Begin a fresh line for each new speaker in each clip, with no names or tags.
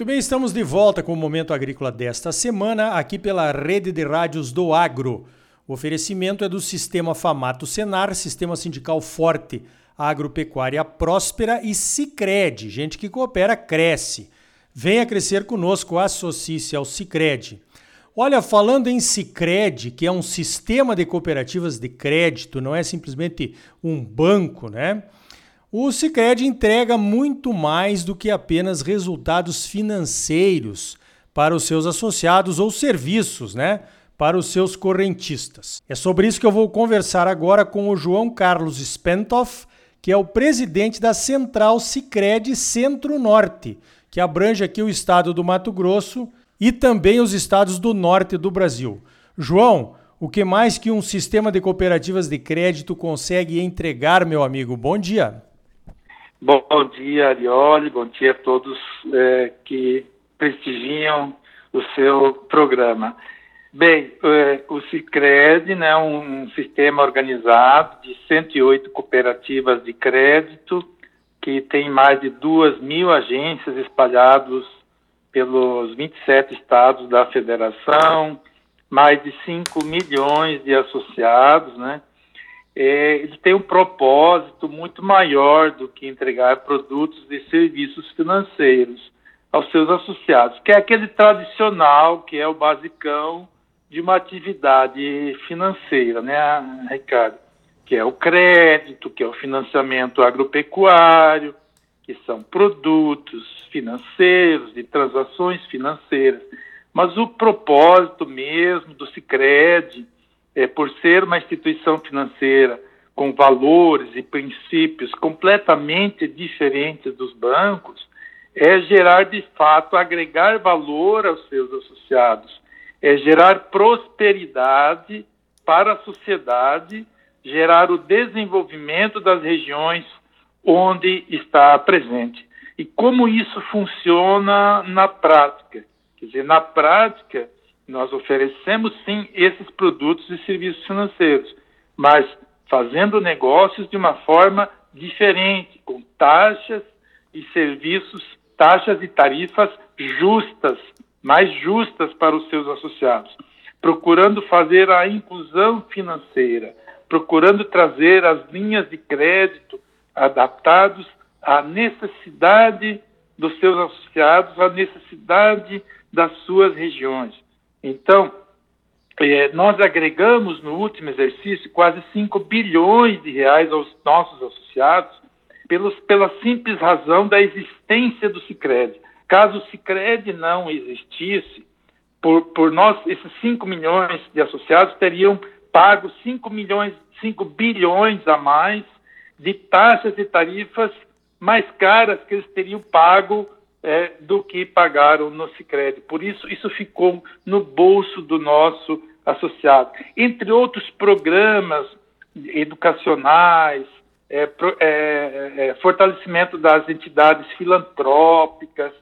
Muito bem, estamos de volta com o Momento Agrícola desta semana, aqui pela Rede de Rádios do Agro. O oferecimento é do Sistema Famato Senar, Sistema Sindical Forte, Agropecuária Próspera e Cicred. Gente que coopera, cresce. Venha crescer conosco, associe-se ao Cicred. Olha, falando em Cicred, que é um sistema de cooperativas de crédito, não é simplesmente um banco, né? O Sicredi entrega muito mais do que apenas resultados financeiros para os seus associados ou serviços, né? Para os seus correntistas. É sobre isso que eu vou conversar agora com o João Carlos Spentoff, que é o presidente da Central Sicredi Centro-Norte, que abrange aqui o estado do Mato Grosso e também os estados do norte do Brasil. João, o que mais que um sistema de cooperativas de crédito consegue entregar, meu amigo? Bom dia.
Bom dia, Arioli, bom dia a todos é, que prestigiam o seu programa. Bem, é, o Cicred é né, um, sistema organizado de 108 cooperativas de crédito que tem mais de duas mil agências espalhados pelos 27 estados da federação, mais de 5 milhões de associados, né? É, ele tem um propósito muito maior do que entregar produtos e serviços financeiros aos seus associados, que é aquele tradicional, que é o basicão de uma atividade financeira, né, Ricardo? Que é o crédito, que é o financiamento agropecuário, que são produtos financeiros e transações financeiras. Mas o propósito mesmo do Sicredi é, por ser uma instituição financeira com valores e princípios completamente diferentes dos bancos, é gerar de fato, agregar valor aos seus associados, é gerar prosperidade para a sociedade, gerar o desenvolvimento das regiões onde está presente. E como isso funciona na prática? Quer dizer, na prática, nós oferecemos sim esses produtos e serviços financeiros, mas fazendo negócios de uma forma diferente, com taxas e serviços, taxas e tarifas justas, mais justas para os seus associados, procurando fazer a inclusão financeira, procurando trazer as linhas de crédito adaptados à necessidade dos seus associados, à necessidade das suas regiões. Então, é, nós agregamos no último exercício quase 5 bilhões de reais aos nossos associados pelos, pela simples razão da existência do Cicred. Caso o Cicred não existisse, por, por nós, esses 5 milhões de associados teriam pago 5 milhões, 5 bilhões a mais de taxas e tarifas mais caras que eles teriam pago é, do que pagaram no Sicredi. Por isso, isso ficou no bolso do nosso associado. Entre outros programas educacionais, é, é, é, fortalecimento das entidades filantrópicas,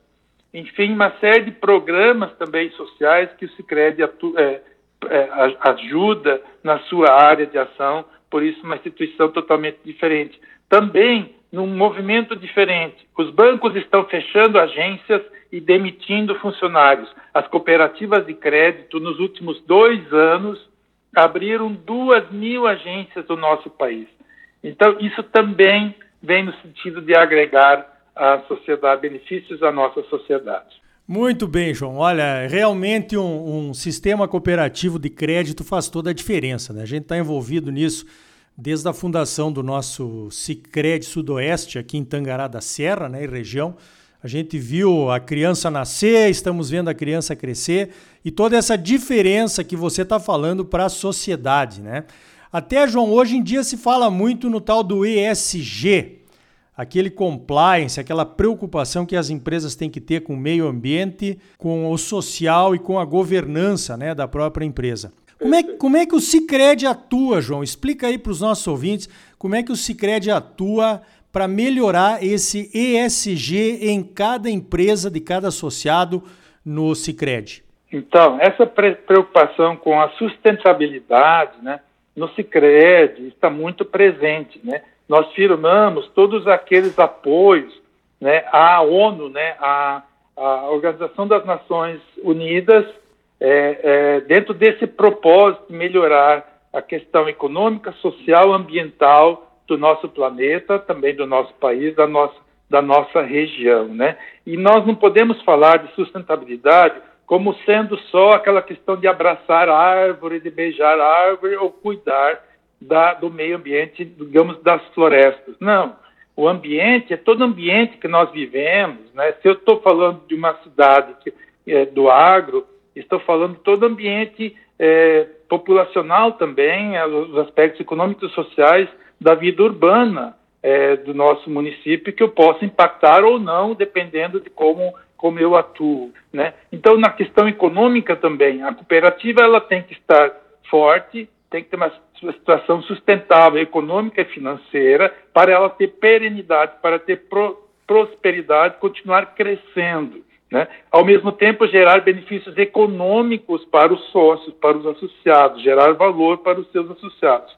enfim, uma série de programas também sociais que o Sicredi é, é, ajuda na sua área de ação, por isso uma instituição totalmente diferente. Também num movimento diferente. Os bancos estão fechando agências e demitindo funcionários. As cooperativas de crédito, nos últimos dois anos, abriram duas mil agências do nosso país. Então, isso também vem no sentido de agregar a sociedade, benefícios à nossa sociedade.
Muito bem, João. Olha, realmente um, um sistema cooperativo de crédito faz toda a diferença. Né? A gente está envolvido nisso desde a fundação do nosso Cicred Sudoeste, aqui em Tangará da Serra, né, região. A gente viu a criança nascer, estamos vendo a criança crescer e toda essa diferença que você está falando para a sociedade. Né? Até, João, hoje em dia se fala muito no tal do ESG, aquele compliance, aquela preocupação que as empresas têm que ter com o meio ambiente, com o social e com a governança né, da própria empresa. Como é, como é que o Cicred atua, João? Explica aí para os nossos ouvintes como é que o Cicred atua para melhorar esse ESG em cada empresa de cada associado no Cicred.
Então, essa preocupação com a sustentabilidade, né, no Cicred está muito presente, né? Nós firmamos todos aqueles apoios, né, à ONU, né, a, a Organização das Nações Unidas, é, é, dentro desse propósito de melhorar a questão econômica, social, ambiental do nosso planeta, também do nosso país, da nossa, da nossa região. Né? E nós não podemos falar de sustentabilidade como sendo só aquela questão de abraçar a árvore, de beijar a árvore ou cuidar da, do meio ambiente, digamos, das florestas. Não o ambiente, é todo ambiente que nós vivemos, né? Se eu estou falando de uma cidade que, é, do agro, estou falando todo ambiente é, populacional também, é, os aspectos econômicos e sociais da vida urbana é, do nosso município que eu posso impactar ou não, dependendo de como como eu atuo, né? Então, na questão econômica também, a cooperativa ela tem que estar forte, tem que ter uma situação sustentável, econômica e financeira, para ela ter perenidade, para ter pro, prosperidade, continuar crescendo. Né? Ao mesmo tempo, gerar benefícios econômicos para os sócios, para os associados, gerar valor para os seus associados.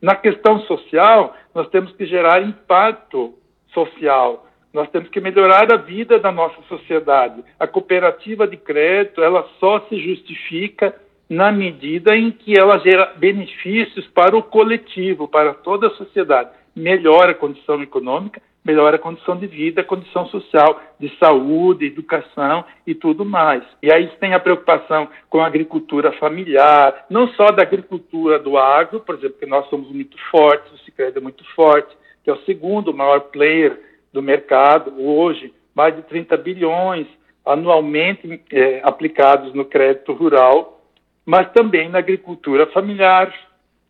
Na questão social, nós temos que gerar impacto social, nós temos que melhorar a vida da nossa sociedade. A cooperativa de crédito, ela só se justifica na medida em que ela gera benefícios para o coletivo, para toda a sociedade. Melhora a condição econômica, melhora a condição de vida, a condição social, de saúde, educação e tudo mais. E aí tem a preocupação com a agricultura familiar, não só da agricultura do agro, por exemplo, que nós somos muito fortes, o Cicred é muito forte, que é o segundo maior player do mercado hoje, mais de 30 bilhões anualmente é, aplicados no crédito rural mas também na agricultura familiar,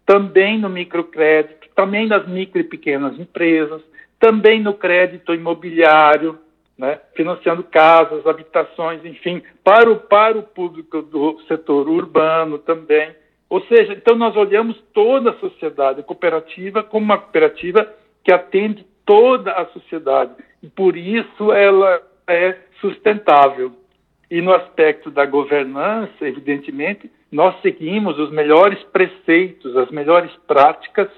também no microcrédito, também nas micro e pequenas empresas, também no crédito imobiliário, né, financiando casas, habitações, enfim, para o, para o público do setor urbano também. Ou seja, então nós olhamos toda a sociedade cooperativa como uma cooperativa que atende toda a sociedade e por isso ela é sustentável. E no aspecto da governança, evidentemente, nós seguimos os melhores preceitos, as melhores práticas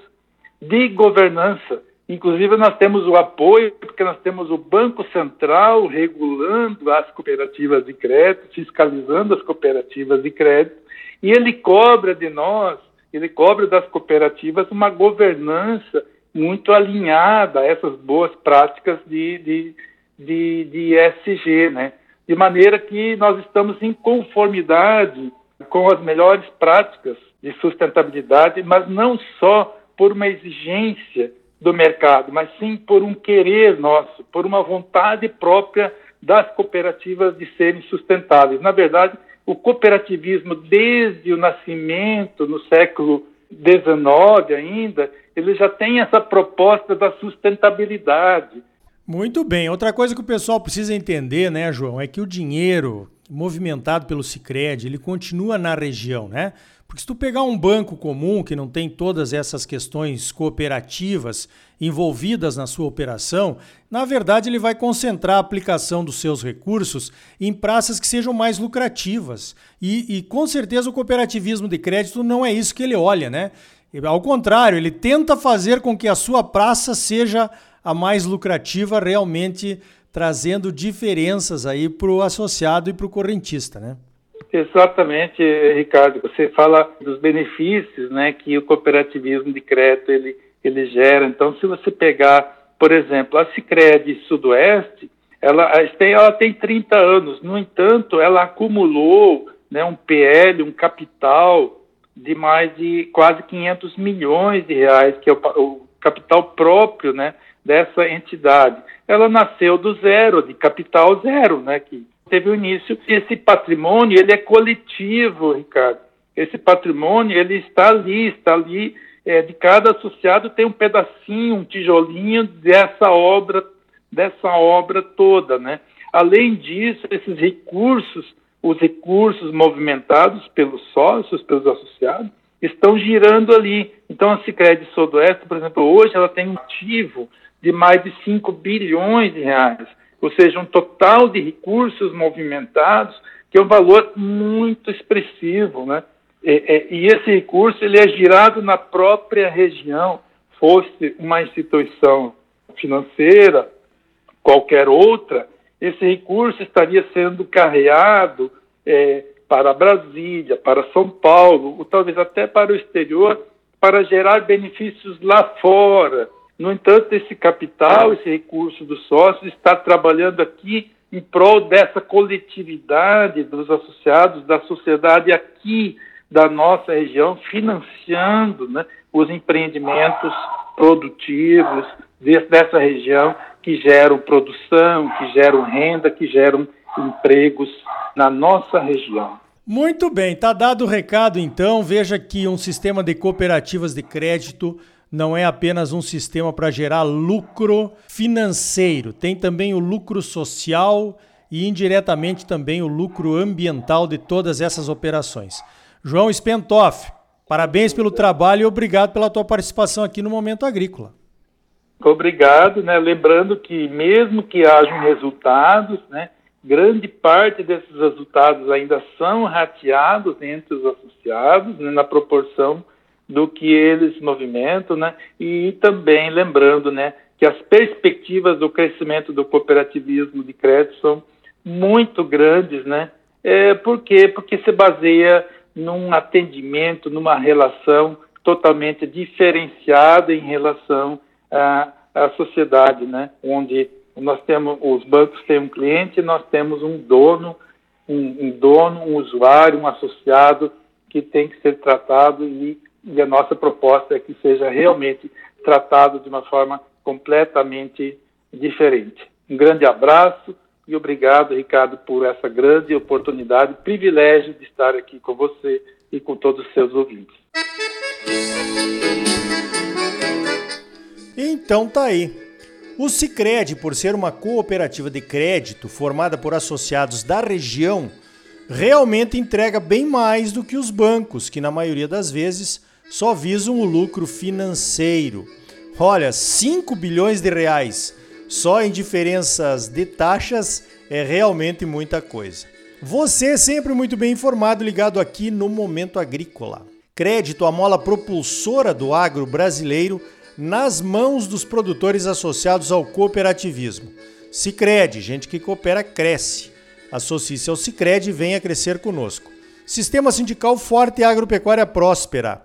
de governança. Inclusive, nós temos o apoio, porque nós temos o Banco Central regulando as cooperativas de crédito, fiscalizando as cooperativas de crédito, e ele cobra de nós, ele cobra das cooperativas uma governança muito alinhada a essas boas práticas de, de, de, de ESG, né? De maneira que nós estamos em conformidade com as melhores práticas de sustentabilidade, mas não só por uma exigência do mercado, mas sim por um querer nosso, por uma vontade própria das cooperativas de serem sustentáveis. Na verdade, o cooperativismo, desde o nascimento, no século XIX ainda, ele já tem essa proposta da sustentabilidade.
Muito bem. Outra coisa que o pessoal precisa entender, né, João, é que o dinheiro movimentado pelo Sicredi, ele continua na região, né? Porque se tu pegar um banco comum que não tem todas essas questões cooperativas envolvidas na sua operação, na verdade ele vai concentrar a aplicação dos seus recursos em praças que sejam mais lucrativas. E, e com certeza o cooperativismo de crédito não é isso que ele olha, né? Ao contrário, ele tenta fazer com que a sua praça seja a mais lucrativa realmente trazendo diferenças aí para o associado e para o correntista, né?
Exatamente, Ricardo. Você fala dos benefícios, né, que o cooperativismo de crédito ele ele gera. Então, se você pegar, por exemplo, a Sicredi Sudoeste, ela tem ela tem 30 anos. No entanto, ela acumulou, né, um PL, um capital de mais de quase 500 milhões de reais, que é o, o capital próprio, né, dessa entidade. Ela nasceu do zero, de capital zero, né, que teve o início. Esse patrimônio, ele é coletivo, Ricardo. Esse patrimônio, ele está ali, está ali, é, de cada associado tem um pedacinho, um tijolinho dessa obra, dessa obra toda, né? Além disso, esses recursos, os recursos movimentados pelos sócios, pelos associados, estão girando ali. Então, a Sicredi Sudoeste, por exemplo, hoje ela tem um ativo de mais de 5 bilhões de reais, ou seja, um total de recursos movimentados que é um valor muito expressivo, né? E, e, esse recurso ele é girado na própria região, fosse uma instituição financeira, qualquer outra, esse recurso estaria sendo carreado é, para Brasília, para São Paulo, ou talvez até para o exterior, para gerar benefícios lá fora. No entanto, esse capital, esse recurso dos sócios, está trabalhando aqui em prol dessa coletividade dos associados, da sociedade aqui da nossa região, financiando né, os empreendimentos produtivos dessa região que geram produção, que geram renda, que geram empregos na nossa região.
Muito bem, está dado o recado então. Veja que um sistema de cooperativas de crédito não é apenas um sistema para gerar lucro financeiro, tem também o lucro social e indiretamente também o lucro ambiental de todas essas operações. João Spentoff, parabéns pelo trabalho e obrigado pela tua participação aqui no Momento Agrícola.
Obrigado, né? Lembrando que mesmo que hajam resultados, né, grande parte desses resultados ainda são rateados entre os associados, né, na proporção do que eles movimentam, né? E também lembrando, né, que as perspectivas do crescimento do cooperativismo de crédito são muito grandes, né? É, por quê? Porque se baseia num atendimento, numa relação totalmente diferenciada em relação à, à sociedade, né? Onde nós temos, os bancos têm um cliente, nós temos um dono, um, um dono, um usuário, um associado que tem que ser tratado e e a nossa proposta é que seja realmente tratado de uma forma completamente diferente. Um grande abraço e obrigado, Ricardo, por essa grande oportunidade, privilégio de estar aqui com você e com todos os seus ouvintes.
Então tá aí. O Sicredi, por ser uma cooperativa de crédito formada por associados da região, realmente entrega bem mais do que os bancos, que na maioria das vezes só visam o lucro financeiro. Olha, 5 bilhões de reais só em diferenças de taxas é realmente muita coisa. Você é sempre muito bem informado, ligado aqui no Momento Agrícola. Crédito, a mola propulsora do agro brasileiro, nas mãos dos produtores associados ao cooperativismo. Sicredi, gente que coopera cresce. Associe-se ao Sicredi e venha crescer conosco. Sistema sindical forte e agropecuária próspera.